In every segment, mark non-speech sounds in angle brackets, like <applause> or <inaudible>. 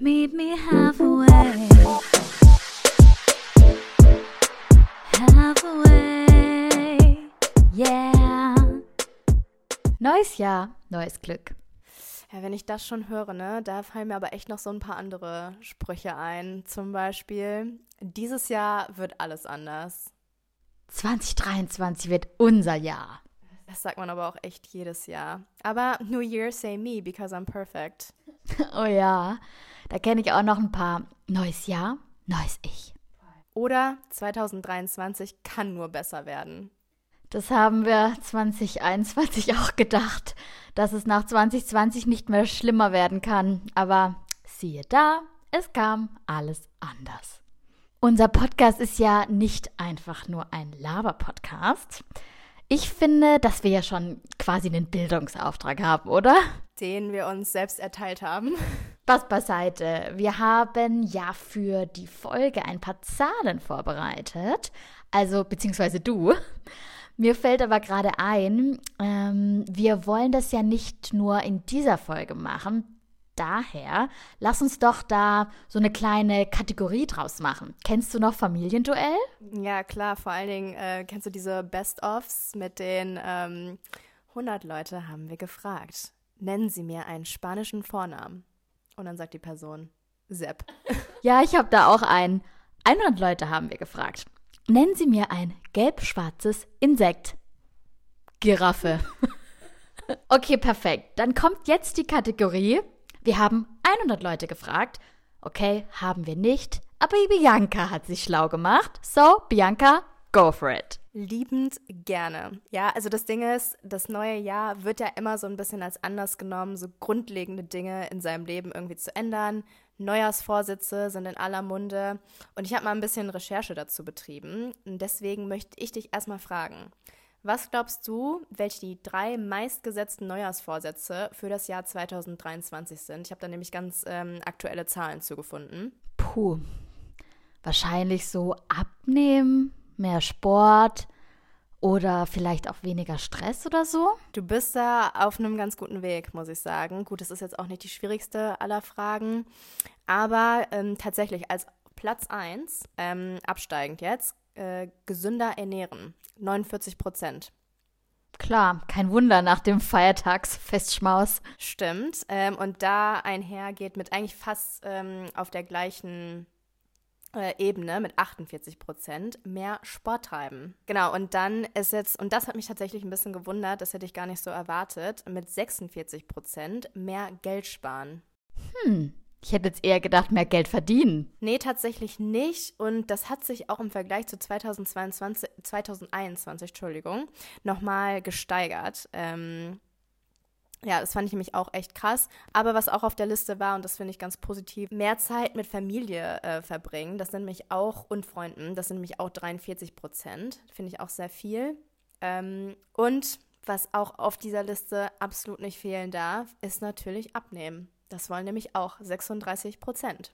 Meet me halfway. Halfway. Yeah. Neues Jahr, neues Glück. Ja, wenn ich das schon höre, ne, da fallen mir aber echt noch so ein paar andere Sprüche ein. Zum Beispiel, dieses Jahr wird alles anders. 2023 wird unser Jahr. Das sagt man aber auch echt jedes Jahr. Aber New Year say me because I'm perfect. <laughs> Oh ja, da kenne ich auch noch ein paar. Neues Jahr, neues Ich. Oder 2023 kann nur besser werden. Das haben wir 2021 auch gedacht, dass es nach 2020 nicht mehr schlimmer werden kann. Aber siehe da, es kam alles anders. Unser Podcast ist ja nicht einfach nur ein Laber-Podcast. Ich finde, dass wir ja schon quasi einen Bildungsauftrag haben, oder? Den wir uns selbst erteilt haben. Spaß beiseite. Wir haben ja für die Folge ein paar Zahlen vorbereitet. Also, beziehungsweise du. Mir fällt aber gerade ein, ähm, wir wollen das ja nicht nur in dieser Folge machen. Daher, lass uns doch da so eine kleine Kategorie draus machen. Kennst du noch Familienduell? Ja, klar. Vor allen Dingen äh, kennst du diese Best-ofs mit den ähm, 100 Leute haben wir gefragt. Nennen Sie mir einen spanischen Vornamen. Und dann sagt die Person Sepp. <laughs> Ja, ich habe da auch einen. 100 Leute haben wir gefragt. Nennen Sie mir ein gelb-schwarzes Insekt. Giraffe. <laughs> okay, perfekt. Dann kommt jetzt die Kategorie. Wir haben 100 Leute gefragt. Okay, haben wir nicht. Aber Bianca hat sich schlau gemacht. So, Bianca, go for it. Liebend gerne. Ja, also das Ding ist, das neue Jahr wird ja immer so ein bisschen als anders genommen, so grundlegende Dinge in seinem Leben irgendwie zu ändern. Neujahrsvorsätze sind in aller Munde. Und ich habe mal ein bisschen Recherche dazu betrieben. Und deswegen möchte ich dich erstmal fragen. Was glaubst du, welche die drei meistgesetzten Neujahrsvorsätze für das Jahr 2023 sind? Ich habe da nämlich ganz ähm, aktuelle Zahlen zugefunden. Puh. Wahrscheinlich so abnehmen, mehr Sport oder vielleicht auch weniger Stress oder so. Du bist da auf einem ganz guten Weg, muss ich sagen. Gut, das ist jetzt auch nicht die schwierigste aller Fragen, aber ähm, tatsächlich als Platz 1, ähm, absteigend jetzt, äh, gesünder ernähren, 49 Prozent. Klar, kein Wunder nach dem Feiertagsfestschmaus. Stimmt. Ähm, und da einher geht mit eigentlich fast ähm, auf der gleichen äh, Ebene mit 48 Prozent mehr Sport treiben. Genau, und dann ist jetzt, und das hat mich tatsächlich ein bisschen gewundert, das hätte ich gar nicht so erwartet, mit 46 Prozent mehr Geld sparen. Hm, ich hätte jetzt eher gedacht, mehr Geld verdienen. Nee, tatsächlich nicht. Und das hat sich auch im Vergleich zu 2022, 2021, Entschuldigung, nochmal gesteigert. Ähm, ja, das fand ich nämlich auch echt krass. Aber was auch auf der Liste war, und das finde ich ganz positiv, mehr Zeit mit Familie äh, verbringen. Das sind nämlich auch, und Freunden, das sind nämlich auch 43 Prozent. Finde ich auch sehr viel. Ähm, und was auch auf dieser Liste absolut nicht fehlen darf, ist natürlich abnehmen. Das wollen nämlich auch 36 Prozent.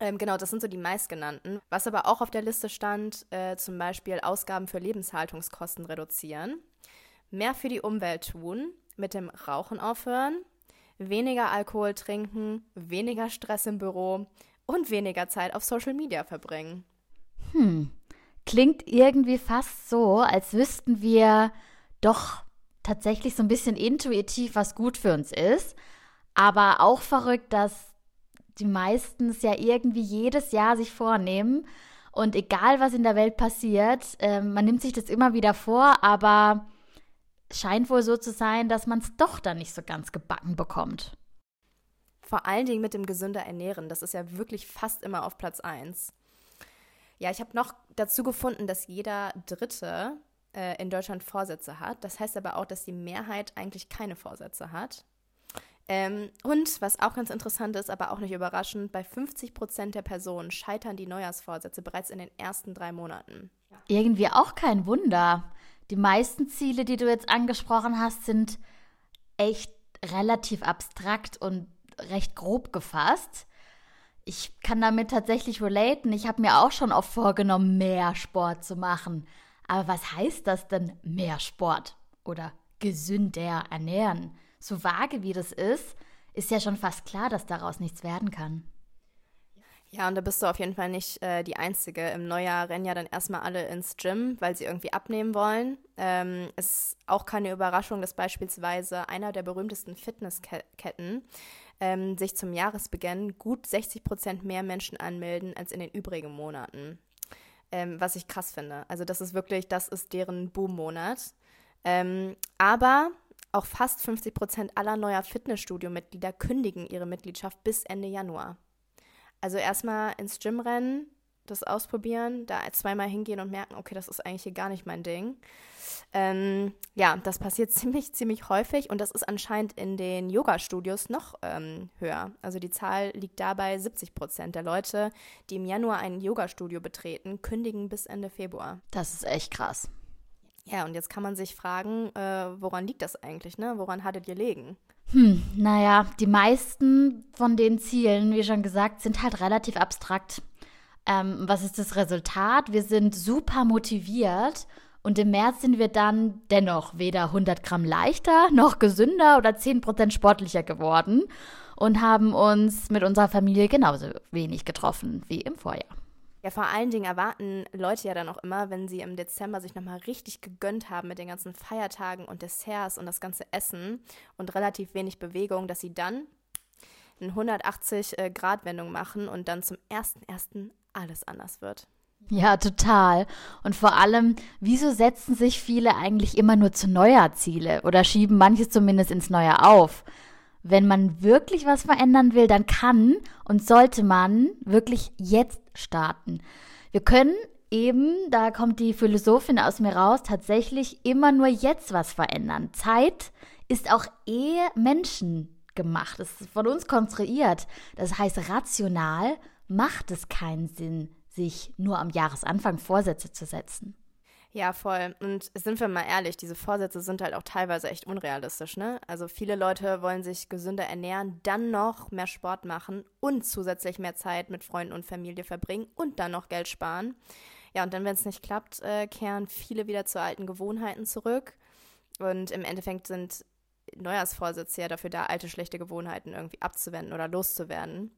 Ähm, genau, das sind so die meistgenannten. Was aber auch auf der Liste stand, äh, zum Beispiel Ausgaben für Lebenshaltungskosten reduzieren, mehr für die Umwelt tun, mit dem Rauchen aufhören, weniger Alkohol trinken, weniger Stress im Büro und weniger Zeit auf Social Media verbringen. Hm, klingt irgendwie fast so, als wüssten wir doch tatsächlich so ein bisschen intuitiv, was gut für uns ist. Aber auch verrückt, dass die meisten es ja irgendwie jedes Jahr sich vornehmen. Und egal, was in der Welt passiert, äh, man nimmt sich das immer wieder vor, aber scheint wohl so zu sein, dass man es doch dann nicht so ganz gebacken bekommt. Vor allen Dingen mit dem gesünder Ernähren. Das ist ja wirklich fast immer auf Platz 1. Ja, ich habe noch dazu gefunden, dass jeder Dritte äh, in Deutschland Vorsätze hat. Das heißt aber auch, dass die Mehrheit eigentlich keine Vorsätze hat. Ähm, und was auch ganz interessant ist, aber auch nicht überraschend, bei 50 Prozent der Personen scheitern die Neujahrsvorsätze bereits in den ersten drei Monaten. Irgendwie auch kein Wunder. Die meisten Ziele, die du jetzt angesprochen hast, sind echt relativ abstrakt und recht grob gefasst. Ich kann damit tatsächlich relaten. Ich habe mir auch schon oft vorgenommen, mehr Sport zu machen. Aber was heißt das denn, mehr Sport oder gesünder ernähren? So vage wie das ist, ist ja schon fast klar, dass daraus nichts werden kann. Ja, und da bist du auf jeden Fall nicht äh, die Einzige. Im Neujahr rennen ja dann erstmal alle ins Gym, weil sie irgendwie abnehmen wollen. Ähm, ist auch keine Überraschung, dass beispielsweise einer der berühmtesten Fitnessketten ähm, sich zum Jahresbeginn gut 60 Prozent mehr Menschen anmelden als in den übrigen Monaten. Ähm, was ich krass finde. Also das ist wirklich, das ist deren Boom-Monat. Ähm, aber auch fast 50 Prozent aller neuer Fitnessstudio-Mitglieder kündigen ihre Mitgliedschaft bis Ende Januar. Also erstmal ins Gym rennen, das ausprobieren, da zweimal hingehen und merken, okay, das ist eigentlich hier gar nicht mein Ding. Ähm, ja, das passiert <laughs> ziemlich, ziemlich häufig und das ist anscheinend in den Yoga-Studios noch ähm, höher. Also die Zahl liegt dabei 70 Prozent der Leute, die im Januar ein Yoga-Studio betreten, kündigen bis Ende Februar. Das ist echt krass. Ja, und jetzt kann man sich fragen, äh, woran liegt das eigentlich, ne? Woran hattet ihr legen? Hm, naja, die meisten von den Zielen, wie schon gesagt, sind halt relativ abstrakt. Ähm, was ist das Resultat? Wir sind super motiviert und im März sind wir dann dennoch weder 100 Gramm leichter, noch gesünder oder 10 Prozent sportlicher geworden und haben uns mit unserer Familie genauso wenig getroffen wie im Vorjahr. Ja, vor allen Dingen erwarten Leute ja dann auch immer, wenn sie im Dezember sich nochmal richtig gegönnt haben mit den ganzen Feiertagen und Desserts und das ganze Essen und relativ wenig Bewegung, dass sie dann eine 180-Grad-Wendung äh, machen und dann zum 1.1. alles anders wird. Ja, total. Und vor allem, wieso setzen sich viele eigentlich immer nur zu Neujahrziele oder schieben manches zumindest ins Neue auf? Wenn man wirklich was verändern will, dann kann und sollte man wirklich jetzt starten. Wir können eben, da kommt die Philosophin aus mir raus, tatsächlich immer nur jetzt was verändern. Zeit ist auch eh Menschen gemacht. Es ist von uns konstruiert. Das heißt, rational macht es keinen Sinn, sich nur am Jahresanfang Vorsätze zu setzen. Ja, voll. Und sind wir mal ehrlich, diese Vorsätze sind halt auch teilweise echt unrealistisch, ne? Also viele Leute wollen sich gesünder ernähren, dann noch mehr Sport machen und zusätzlich mehr Zeit mit Freunden und Familie verbringen und dann noch Geld sparen. Ja, und dann, wenn es nicht klappt, äh, kehren viele wieder zu alten Gewohnheiten zurück. Und im Endeffekt sind Neujahrsvorsätze ja dafür da, alte schlechte Gewohnheiten irgendwie abzuwenden oder loszuwerden.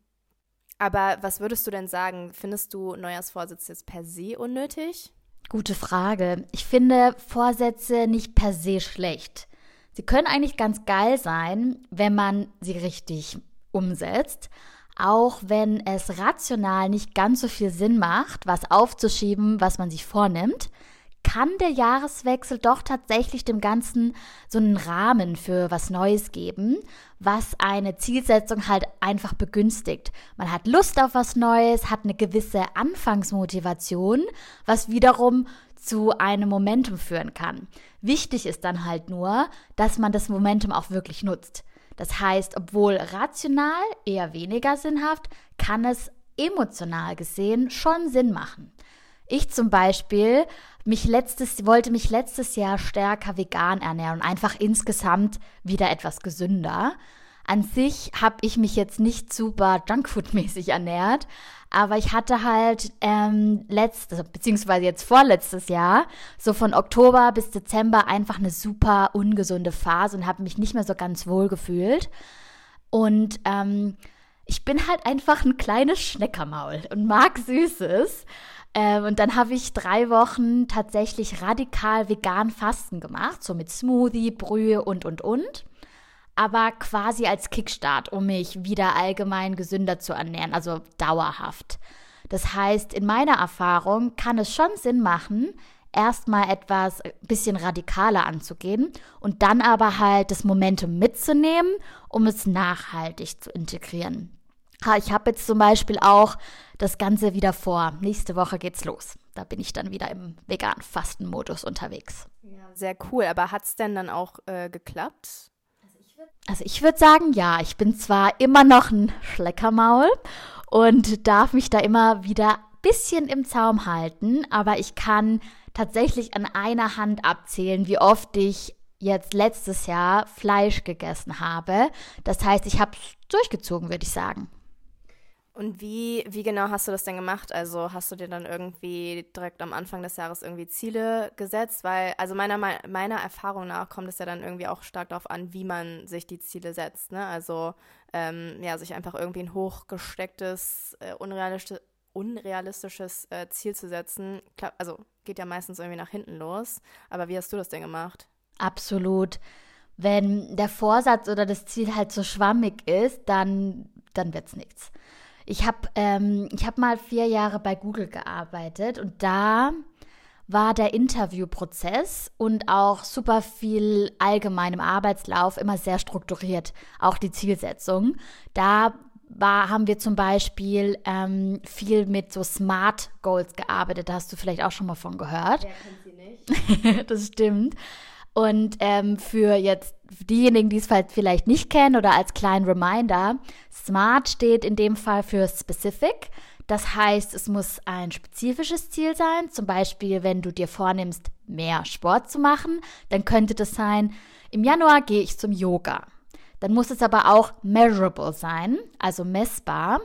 Aber was würdest du denn sagen? Findest du Neujahrsvorsätze jetzt per se unnötig? Gute Frage. Ich finde Vorsätze nicht per se schlecht. Sie können eigentlich ganz geil sein, wenn man sie richtig umsetzt, auch wenn es rational nicht ganz so viel Sinn macht, was aufzuschieben, was man sich vornimmt kann der Jahreswechsel doch tatsächlich dem Ganzen so einen Rahmen für was Neues geben, was eine Zielsetzung halt einfach begünstigt. Man hat Lust auf was Neues, hat eine gewisse Anfangsmotivation, was wiederum zu einem Momentum führen kann. Wichtig ist dann halt nur, dass man das Momentum auch wirklich nutzt. Das heißt, obwohl rational eher weniger sinnhaft, kann es emotional gesehen schon Sinn machen. Ich zum Beispiel mich letztes, wollte mich letztes Jahr stärker vegan ernähren und einfach insgesamt wieder etwas gesünder. An sich habe ich mich jetzt nicht super Junkfood-mäßig ernährt, aber ich hatte halt ähm, letztes, also beziehungsweise jetzt vorletztes Jahr, so von Oktober bis Dezember einfach eine super ungesunde Phase und habe mich nicht mehr so ganz wohl gefühlt. Und ähm, ich bin halt einfach ein kleines Schneckermaul und mag Süßes. Ähm, und dann habe ich drei Wochen tatsächlich radikal vegan Fasten gemacht, so mit Smoothie, Brühe und, und, und. Aber quasi als Kickstart, um mich wieder allgemein gesünder zu ernähren, also dauerhaft. Das heißt, in meiner Erfahrung kann es schon Sinn machen, erstmal etwas ein bisschen radikaler anzugehen und dann aber halt das Momentum mitzunehmen, um es nachhaltig zu integrieren. Ich habe jetzt zum Beispiel auch das Ganze wieder vor. Nächste Woche geht's los. Da bin ich dann wieder im veganen Fastenmodus unterwegs. Ja, sehr cool. Aber hat es denn dann auch äh, geklappt? Also ich würde sagen, ja. Ich bin zwar immer noch ein Schleckermaul und darf mich da immer wieder ein bisschen im Zaum halten, aber ich kann tatsächlich an einer Hand abzählen, wie oft ich jetzt letztes Jahr Fleisch gegessen habe. Das heißt, ich habe es durchgezogen, würde ich sagen. Und wie, wie genau hast du das denn gemacht? Also hast du dir dann irgendwie direkt am Anfang des Jahres irgendwie Ziele gesetzt? Weil, also meiner, meiner Erfahrung nach kommt es ja dann irgendwie auch stark darauf an, wie man sich die Ziele setzt. Ne? Also ähm, ja, sich einfach irgendwie ein hochgestecktes, äh, unrealistisch, unrealistisches äh, Ziel zu setzen. Klar, also geht ja meistens irgendwie nach hinten los. Aber wie hast du das denn gemacht? Absolut. Wenn der Vorsatz oder das Ziel halt so schwammig ist, dann, dann es nichts. Ich habe ähm, hab mal vier Jahre bei Google gearbeitet und da war der Interviewprozess und auch super viel allgemein im Arbeitslauf immer sehr strukturiert, auch die Zielsetzung. Da war, haben wir zum Beispiel ähm, viel mit so Smart Goals gearbeitet. Da hast du vielleicht auch schon mal von gehört. Wer kennt sie nicht? <laughs> das stimmt. Und ähm, für jetzt diejenigen, die es vielleicht nicht kennen oder als kleinen Reminder, SMART steht in dem Fall für Specific. Das heißt, es muss ein spezifisches Ziel sein. Zum Beispiel, wenn du dir vornimmst, mehr Sport zu machen, dann könnte das sein, im Januar gehe ich zum Yoga. Dann muss es aber auch measurable sein, also messbar.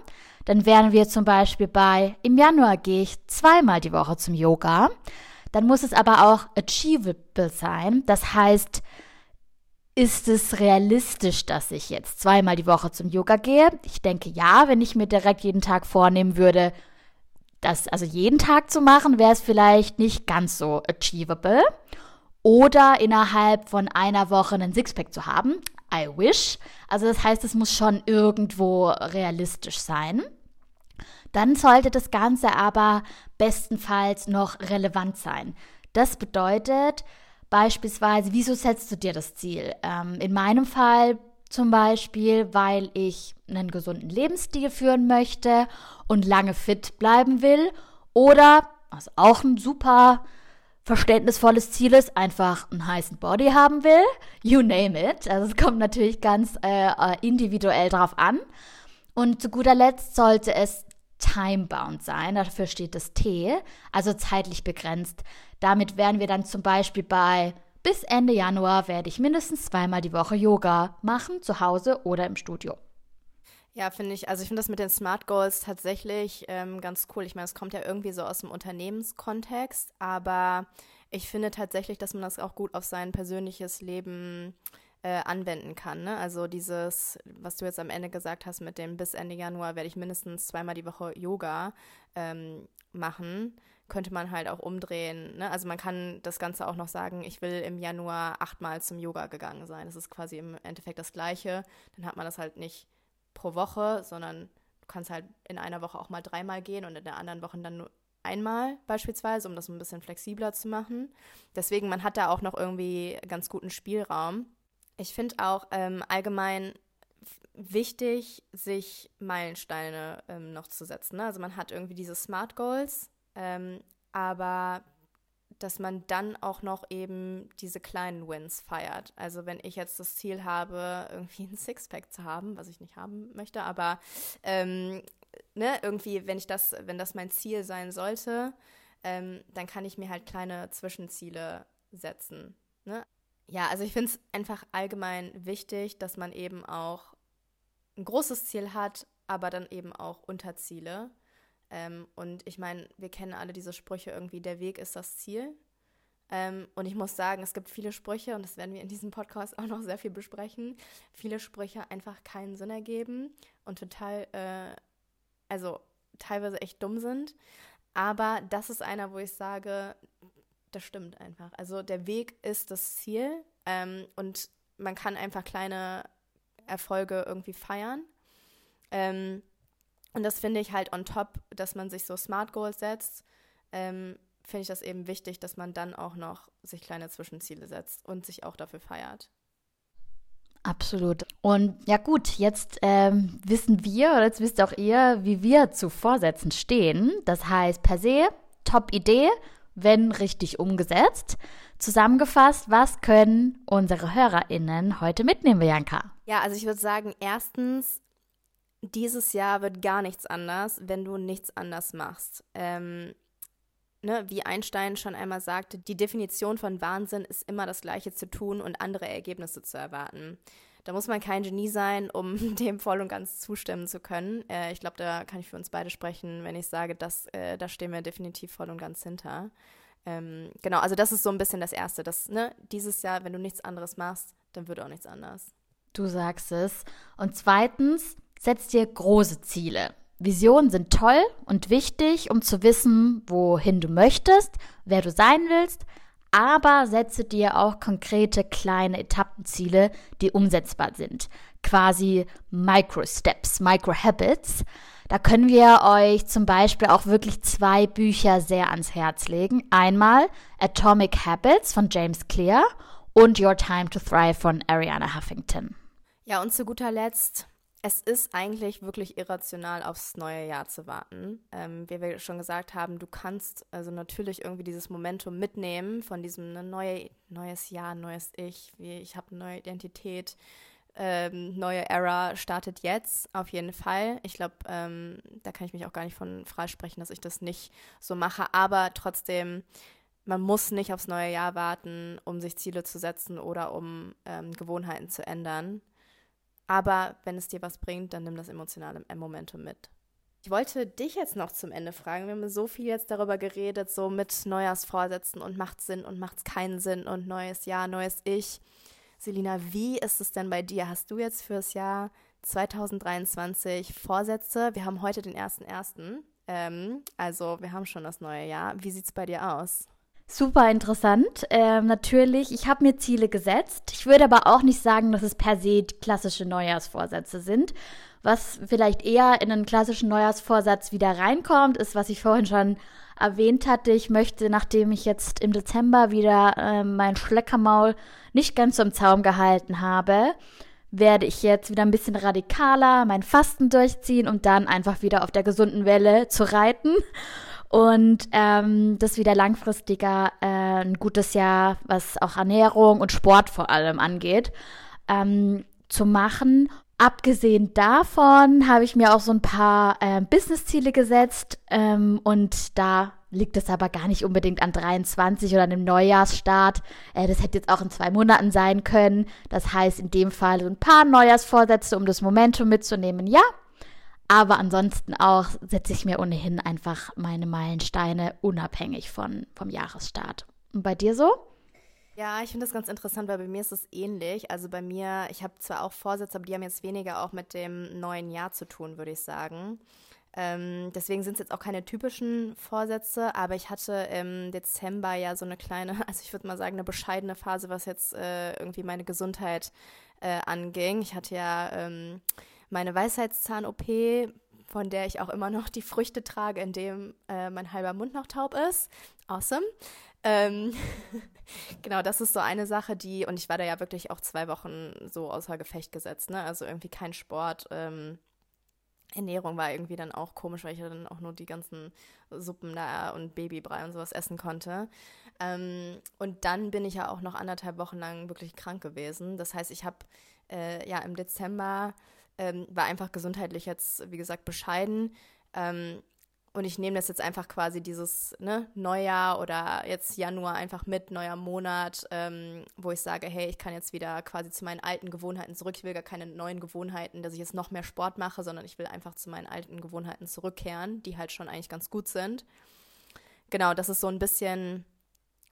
Dann wären wir zum Beispiel bei, im Januar gehe ich zweimal die Woche zum Yoga dann muss es aber auch achievable sein. Das heißt, ist es realistisch, dass ich jetzt zweimal die Woche zum Yoga gehe? Ich denke ja, wenn ich mir direkt jeden Tag vornehmen würde, das also jeden Tag zu machen, wäre es vielleicht nicht ganz so achievable. Oder innerhalb von einer Woche einen Sixpack zu haben. I wish. Also das heißt, es muss schon irgendwo realistisch sein. Dann sollte das Ganze aber bestenfalls noch relevant sein. Das bedeutet beispielsweise, wieso setzt du dir das Ziel? Ähm, in meinem Fall zum Beispiel, weil ich einen gesunden Lebensstil führen möchte und lange fit bleiben will. Oder, was auch ein super verständnisvolles Ziel ist, einfach einen heißen Body haben will. You name it. Also es kommt natürlich ganz äh, äh individuell drauf an. Und zu guter Letzt sollte es time-bound sein. Dafür steht das T, also zeitlich begrenzt. Damit wären wir dann zum Beispiel bei bis Ende Januar werde ich mindestens zweimal die Woche Yoga machen, zu Hause oder im Studio. Ja, finde ich, also ich finde das mit den Smart Goals tatsächlich ähm, ganz cool. Ich meine, es kommt ja irgendwie so aus dem Unternehmenskontext, aber ich finde tatsächlich, dass man das auch gut auf sein persönliches Leben äh, anwenden kann. Ne? Also dieses, was du jetzt am Ende gesagt hast mit dem bis Ende Januar werde ich mindestens zweimal die Woche Yoga ähm, machen, könnte man halt auch umdrehen. Ne? Also man kann das Ganze auch noch sagen, ich will im Januar achtmal zum Yoga gegangen sein. Das ist quasi im Endeffekt das Gleiche. Dann hat man das halt nicht pro Woche, sondern du kannst halt in einer Woche auch mal dreimal gehen und in der anderen Woche dann nur einmal beispielsweise, um das ein bisschen flexibler zu machen. Deswegen, man hat da auch noch irgendwie ganz guten Spielraum. Ich finde auch ähm, allgemein wichtig, sich Meilensteine ähm, noch zu setzen. Ne? Also man hat irgendwie diese Smart Goals, ähm, aber dass man dann auch noch eben diese kleinen Wins feiert. Also wenn ich jetzt das Ziel habe, irgendwie ein Sixpack zu haben, was ich nicht haben möchte, aber ähm, ne, irgendwie, wenn ich das, wenn das mein Ziel sein sollte, ähm, dann kann ich mir halt kleine Zwischenziele setzen. Ne? Ja, also ich finde es einfach allgemein wichtig, dass man eben auch ein großes Ziel hat, aber dann eben auch Unterziele. Ähm, und ich meine, wir kennen alle diese Sprüche irgendwie, der Weg ist das Ziel. Ähm, und ich muss sagen, es gibt viele Sprüche, und das werden wir in diesem Podcast auch noch sehr viel besprechen, viele Sprüche einfach keinen Sinn ergeben und total, äh, also teilweise echt dumm sind. Aber das ist einer, wo ich sage, das stimmt einfach. Also der Weg ist das Ziel ähm, und man kann einfach kleine Erfolge irgendwie feiern. Ähm, und das finde ich halt on top, dass man sich so Smart Goals setzt. Ähm, finde ich das eben wichtig, dass man dann auch noch sich kleine Zwischenziele setzt und sich auch dafür feiert. Absolut. Und ja gut, jetzt ähm, wissen wir, oder jetzt wisst auch ihr, wie wir zu Vorsätzen stehen. Das heißt, per se, top Idee, wenn richtig umgesetzt. Zusammengefasst, was können unsere HörerInnen heute mitnehmen, Bianca? Ja, also ich würde sagen, erstens, dieses Jahr wird gar nichts anders, wenn du nichts anders machst. Ähm, ne, wie Einstein schon einmal sagte, die Definition von Wahnsinn ist immer das Gleiche zu tun und andere Ergebnisse zu erwarten. Da muss man kein Genie sein, um <laughs> dem voll und ganz zustimmen zu können. Äh, ich glaube, da kann ich für uns beide sprechen, wenn ich sage, dass äh, da stehen wir definitiv voll und ganz hinter. Ähm, genau, also das ist so ein bisschen das Erste, dass ne, dieses Jahr, wenn du nichts anderes machst, dann wird auch nichts anders. Du sagst es. Und zweitens, setz dir große Ziele. Visionen sind toll und wichtig, um zu wissen, wohin du möchtest, wer du sein willst, aber setze dir auch konkrete kleine Etappenziele, die umsetzbar sind. Quasi Micro-Steps, Micro-Habits. Da können wir euch zum Beispiel auch wirklich zwei Bücher sehr ans Herz legen. Einmal Atomic Habits von James Clear und Your Time to Thrive von Ariana Huffington. Ja, und zu guter Letzt es ist eigentlich wirklich irrational, aufs neue Jahr zu warten. Ähm, wie wir schon gesagt haben, du kannst also natürlich irgendwie dieses Momentum mitnehmen von diesem ne, neue, neues Jahr, neues Ich, wie ich habe eine neue Identität, ähm, neue Era startet jetzt, auf jeden Fall. Ich glaube, ähm, da kann ich mich auch gar nicht von freisprechen, dass ich das nicht so mache, aber trotzdem man muss nicht aufs neue Jahr warten, um sich Ziele zu setzen oder um ähm, Gewohnheiten zu ändern. Aber wenn es dir was bringt, dann nimm das emotionale Momentum mit. Ich wollte dich jetzt noch zum Ende fragen. Wir haben so viel jetzt darüber geredet, so mit Neujahrsvorsätzen und macht Sinn und macht es keinen Sinn und neues Jahr, neues Ich. Selina, wie ist es denn bei dir? Hast du jetzt fürs Jahr 2023 Vorsätze? Wir haben heute den 1.1. Ähm, also wir haben schon das neue Jahr. Wie sieht es bei dir aus? Super interessant. Ähm, natürlich, ich habe mir Ziele gesetzt. Ich würde aber auch nicht sagen, dass es per se klassische Neujahrsvorsätze sind. Was vielleicht eher in einen klassischen Neujahrsvorsatz wieder reinkommt, ist, was ich vorhin schon erwähnt hatte. Ich möchte, nachdem ich jetzt im Dezember wieder äh, mein Schleckermaul nicht ganz so im Zaum gehalten habe, werde ich jetzt wieder ein bisschen radikaler mein Fasten durchziehen, um dann einfach wieder auf der gesunden Welle zu reiten und ähm, das wieder langfristiger äh, ein gutes Jahr, was auch Ernährung und Sport vor allem angeht, ähm, zu machen. Abgesehen davon habe ich mir auch so ein paar äh, Business-Ziele gesetzt ähm, und da liegt es aber gar nicht unbedingt an 23 oder einem Neujahrsstart. Äh, das hätte jetzt auch in zwei Monaten sein können. Das heißt in dem Fall so ein paar Neujahrsvorsätze, um das Momentum mitzunehmen. Ja, aber ansonsten auch setze ich mir ohnehin einfach meine Meilensteine unabhängig von, vom Jahresstart. Und bei dir so? Ja, ich finde das ganz interessant, weil bei mir ist es ähnlich. Also bei mir, ich habe zwar auch Vorsätze, aber die haben jetzt weniger auch mit dem neuen Jahr zu tun, würde ich sagen. Ähm, deswegen sind es jetzt auch keine typischen Vorsätze, aber ich hatte im Dezember ja so eine kleine, <laughs> also ich würde mal sagen, eine bescheidene Phase, was jetzt äh, irgendwie meine Gesundheit äh, anging. Ich hatte ja ähm, meine Weisheitszahn-OP, von der ich auch immer noch die Früchte trage, indem äh, mein halber Mund noch taub ist. Awesome. Ähm, <laughs> genau, das ist so eine Sache, die, und ich war da ja wirklich auch zwei Wochen so außer Gefecht gesetzt, ne? Also irgendwie kein Sport. Ähm, Ernährung war irgendwie dann auch komisch, weil ich ja dann auch nur die ganzen Suppen da und Babybrei und sowas essen konnte. Ähm, und dann bin ich ja auch noch anderthalb Wochen lang wirklich krank gewesen. Das heißt, ich habe äh, ja im Dezember ähm, war einfach gesundheitlich jetzt, wie gesagt, bescheiden. Ähm, und ich nehme das jetzt einfach quasi dieses ne, Neujahr oder jetzt Januar einfach mit, neuer Monat, ähm, wo ich sage, hey, ich kann jetzt wieder quasi zu meinen alten Gewohnheiten zurück. Ich will gar keine neuen Gewohnheiten, dass ich jetzt noch mehr Sport mache, sondern ich will einfach zu meinen alten Gewohnheiten zurückkehren, die halt schon eigentlich ganz gut sind. Genau, das ist so ein bisschen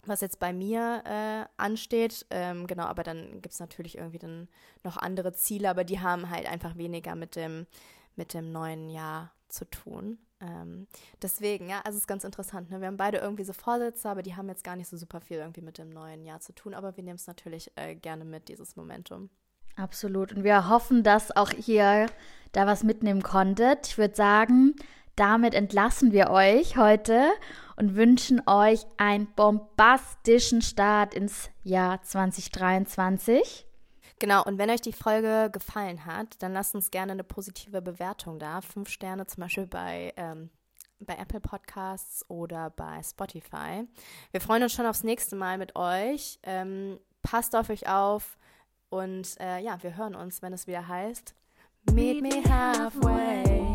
was jetzt bei mir äh, ansteht. Ähm, genau, aber dann gibt es natürlich irgendwie dann noch andere Ziele, aber die haben halt einfach weniger mit dem, mit dem neuen Jahr zu tun. Ähm, deswegen, ja, also es ist ganz interessant. Ne? Wir haben beide irgendwie so Vorsätze, aber die haben jetzt gar nicht so super viel irgendwie mit dem neuen Jahr zu tun, aber wir nehmen es natürlich äh, gerne mit, dieses Momentum. Absolut. Und wir hoffen, dass auch ihr da was mitnehmen konntet. Ich würde sagen, damit entlassen wir euch heute und wünschen euch einen bombastischen Start ins Jahr 2023. Genau, und wenn euch die Folge gefallen hat, dann lasst uns gerne eine positive Bewertung da. Fünf Sterne zum Beispiel bei, ähm, bei Apple Podcasts oder bei Spotify. Wir freuen uns schon aufs nächste Mal mit euch. Ähm, passt auf euch auf und äh, ja, wir hören uns, wenn es wieder heißt Meet me halfway.